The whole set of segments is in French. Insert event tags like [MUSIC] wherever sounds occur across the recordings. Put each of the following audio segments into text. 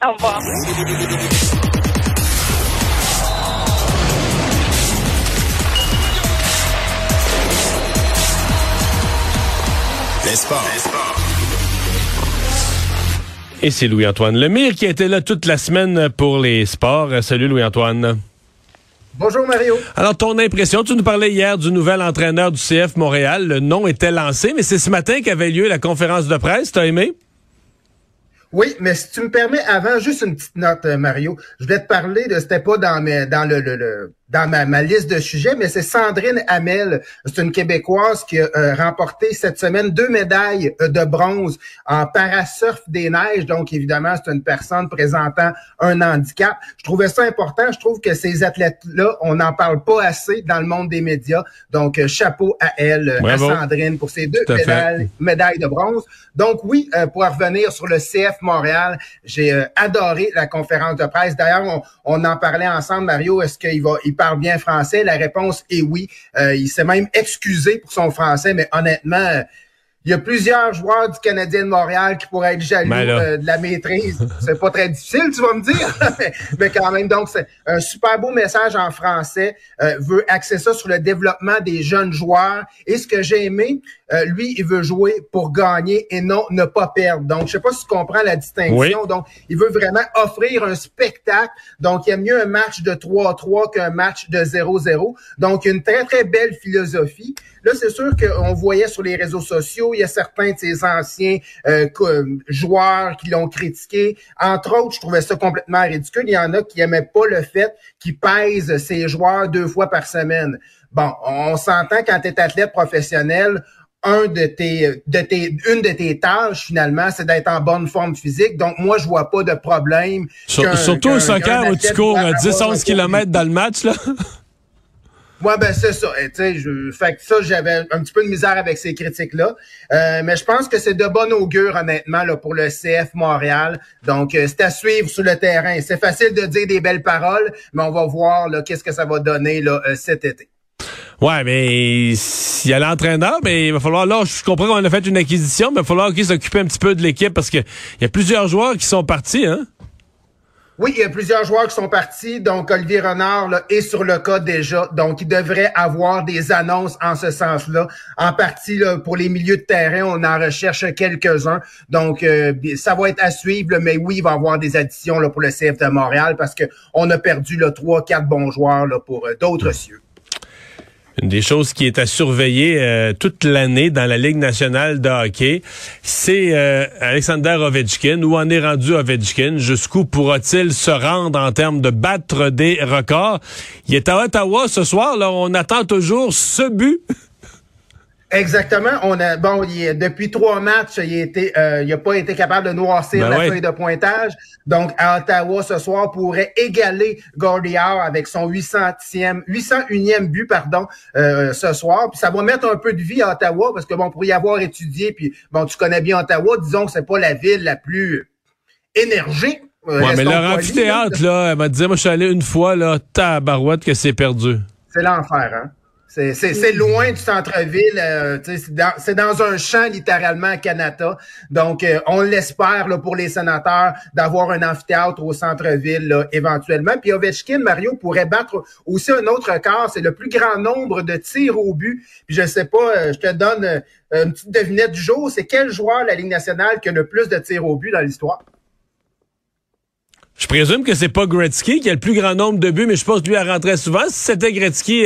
Au revoir. Les sports. Et c'est Louis-Antoine Lemire qui était là toute la semaine pour les sports. Salut Louis-Antoine. Bonjour Mario. Alors ton impression, tu nous parlais hier du nouvel entraîneur du CF Montréal. Le nom était lancé, mais c'est ce matin qu'avait lieu la conférence de presse. T'as aimé? Oui, mais si tu me permets, avant, juste une petite note, euh, Mario. Je voulais te parler de, c'était pas dans mes, dans le, le, le dans ma, ma, liste de sujets, mais c'est Sandrine Hamel. C'est une Québécoise qui a euh, remporté cette semaine deux médailles euh, de bronze en parasurf des neiges. Donc, évidemment, c'est une personne présentant un handicap. Je trouvais ça important. Je trouve que ces athlètes-là, on n'en parle pas assez dans le monde des médias. Donc, euh, chapeau à elle, à Sandrine, pour ces deux médailles, médailles, de bronze. Donc, oui, pour revenir sur le CF Montréal, j'ai adoré la conférence de presse. D'ailleurs, on, on, en parlait ensemble, Mario. Est-ce qu'il va parle bien français? La réponse est oui. Euh, il s'est même excusé pour son français, mais honnêtement, il y a plusieurs joueurs du Canadien de Montréal qui pourraient être jaloux ben euh, de la maîtrise. [LAUGHS] C'est pas très difficile, tu vas me dire, [LAUGHS] mais, quand même. Donc, c'est un super beau message en français. Euh, veut axer ça sur le développement des jeunes joueurs. Et ce que j'ai aimé, euh, lui, il veut jouer pour gagner et non ne pas perdre. Donc, je sais pas si tu comprends la distinction. Donc, il veut vraiment offrir un spectacle. Donc, il y a mieux un match de 3-3 qu'un match de 0-0. Donc, une très, très belle philosophie. Là, c'est sûr qu'on voyait sur les réseaux sociaux, il y a certains de ces anciens euh, joueurs qui l'ont critiqué. Entre autres, je trouvais ça complètement ridicule. Il y en a qui aimaient pas le fait qu'ils pèsent ces joueurs deux fois par semaine. Bon, on s'entend quand tu es athlète professionnel, un de tes, de tes, une de tes tâches finalement, c'est d'être en bonne forme physique. Donc moi, je vois pas de problème. surtout au soccer où tu cours 10-11 km dans le match là. Ouais, ben c'est ça. Tu sais, je, fait que ça, j'avais un petit peu de misère avec ces critiques-là. Euh, mais je pense que c'est de bon augure, honnêtement, là, pour le CF Montréal. Donc, euh, c'est à suivre sur le terrain. C'est facile de dire des belles paroles, mais on va voir qu'est-ce que ça va donner là, euh, cet été. Ouais, mais s'il y a l'entraîneur, mais il va falloir là, je comprends qu'on a fait une acquisition, mais il va falloir qu'il s'occupe un petit peu de l'équipe parce que il y a plusieurs joueurs qui sont partis, hein? Oui, il y a plusieurs joueurs qui sont partis. Donc, Olivier Renard là, est sur le cas déjà. Donc, il devrait avoir des annonces en ce sens-là. En partie, pour les milieux de terrain, on en recherche quelques-uns. Donc, euh, ça va être à suivre. mais oui, il va y avoir des additions pour le CF de Montréal parce qu'on a perdu trois, quatre bons joueurs pour euh, d'autres cieux. Une des choses qui est à surveiller euh, toute l'année dans la Ligue nationale de hockey, c'est euh, Alexander Ovechkin. Où en est rendu Ovechkin? Jusqu'où pourra-t-il se rendre en termes de battre des records? Il est à Ottawa ce soir. Là, on attend toujours ce but. Exactement. On a bon, il, depuis trois matchs, il été, euh, il a pas été capable de noircir ben la feuille de pointage. Donc à Ottawa ce soir pourrait égaler Gordy Howe avec son 800e, 801e but pardon euh, ce soir. Puis ça va mettre un peu de vie à Ottawa parce que bon pour y avoir étudié puis bon tu connais bien Ottawa, disons que c'est pas la ville la plus énergique. Euh, ouais, mais leur amphithéâtre là, elle m'a dit moi je suis allé une fois là, tabarouette que c'est perdu. C'est l'enfer hein. C'est loin du centre-ville. Euh, c'est dans, dans, un champ littéralement à Canada. Donc, euh, on l'espère pour les sénateurs d'avoir un amphithéâtre au centre-ville éventuellement. Puis Ovechkin, Mario, pourrait battre aussi un autre record. C'est le plus grand nombre de tirs au but. Puis je sais pas, euh, je te donne une petite devinette du jour. C'est quel joueur de la Ligue nationale qui a le plus de tirs au but dans l'histoire? Je présume que c'est pas Gretzky qui a le plus grand nombre de buts, mais je pense que lui a rentré souvent. Si c'était Gretzky,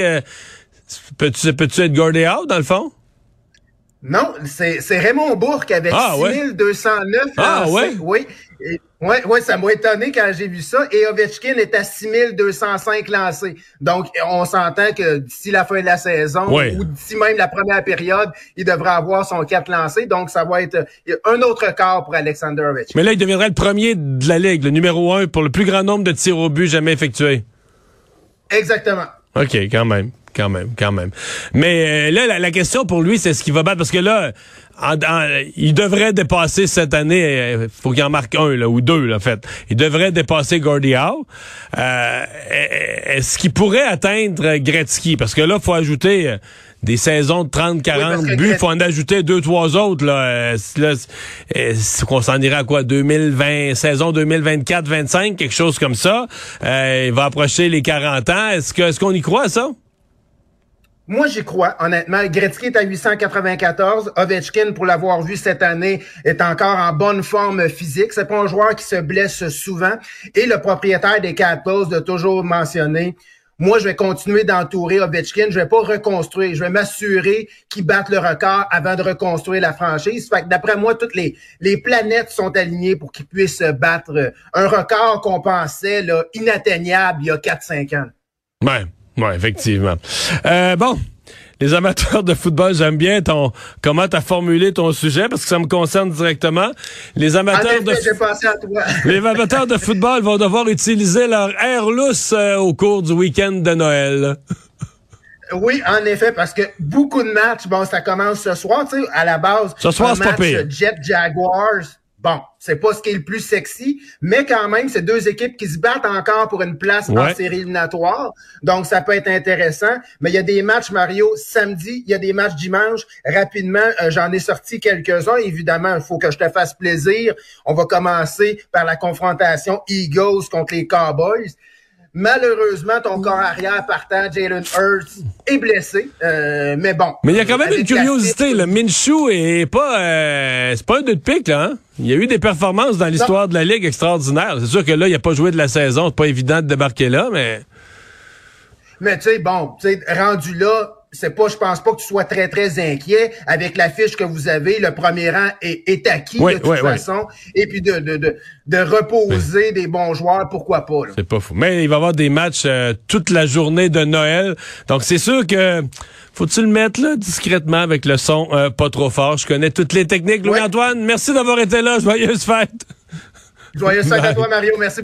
Peux-tu peux être gardé out, dans le fond? Non, c'est Raymond Bourque avec ah, 6209 Ah ouais? Oui. Oui, ouais, ça m'a étonné quand j'ai vu ça. Et Ovechkin est à 6205 lancés. Donc, on s'entend que d'ici la fin de la saison ou d'ici même la première période, il devrait avoir son 4 lancés. Donc, ça va être un autre record pour Alexander Ovechkin. Mais là, il deviendrait le premier de la Ligue, le numéro un pour le plus grand nombre de tirs au but jamais effectués. Exactement. OK, quand même. Quand même, quand même. Mais euh, là, la, question pour lui, c'est ce qu'il va battre. Parce que là, il devrait dépasser cette année, il euh, faut qu'il en marque un là, ou deux, là, en fait. Il devrait dépasser Gordy Howe. Euh, Est-ce qu'il pourrait atteindre Gretzky? Parce que là, il faut ajouter des saisons de 30, 40 buts. Il faut en ajouter deux, trois autres. Là, là qu'on s'en ira à quoi? 2020, saison 2024, 25, quelque chose comme ça. il va approcher les 40 ans. Est-ce que est-ce qu'on y croit ça? Moi, j'y crois, honnêtement. Gretzky est à 894. Ovechkin, pour l'avoir vu cette année, est encore en bonne forme physique. C'est pas un joueur qui se blesse souvent. Et le propriétaire des Capitals de toujours mentionner, moi, je vais continuer d'entourer Ovechkin. Je vais pas reconstruire. Je vais m'assurer qu'il batte le record avant de reconstruire la franchise. Fait que d'après moi, toutes les, les planètes sont alignées pour qu'il puisse battre un record qu'on pensait inatteignable il y a 4-5 ans. Ouais. Oui, effectivement. Euh, bon, les amateurs de football, j'aime bien ton comment tu as formulé ton sujet parce que ça me concerne directement. Les amateurs de [LAUGHS] les amateurs de football vont devoir utiliser leur air lousse euh, au cours du week-end de Noël. Oui, en effet, parce que beaucoup de matchs, bon, ça commence ce soir, tu sais, à la base. Ce soir, c'est pas pire. Jet Jaguars Bon, c'est pas ce qui est le plus sexy, mais quand même, c'est deux équipes qui se battent encore pour une place en série éliminatoire. Donc, ça peut être intéressant. Mais il y a des matchs, Mario, samedi, il y a des matchs dimanche. Rapidement, euh, j'en ai sorti quelques-uns. Évidemment, il faut que je te fasse plaisir. On va commencer par la confrontation Eagles contre les Cowboys. Malheureusement, ton corps arrière partant, Jalen Hurts, est blessé. Euh, mais bon. Mais il y a quand même une curiosité. Le Minshew est pas, euh, c'est pas un deux de pique, là. Hein? Il y a eu des performances dans l'histoire de la Ligue extraordinaires. C'est sûr que là, il a pas joué de la saison. C'est pas évident de débarquer là, mais... Mais tu sais, bon, tu sais, rendu là, c'est pas, je pense pas que tu sois très, très inquiet avec la fiche que vous avez. Le premier rang est, est acquis de toute façon. Et puis de, de, de, de reposer des bons joueurs, pourquoi pas. C'est pas fou. Mais il va y avoir des matchs euh, toute la journée de Noël. Donc c'est sûr que faut-tu le mettre là discrètement avec le son euh, pas trop fort? Je connais toutes les techniques. Louis-Antoine, merci d'avoir été là. Joyeuse fête. Joyeuse fête à [LAUGHS] toi, Mario. Merci.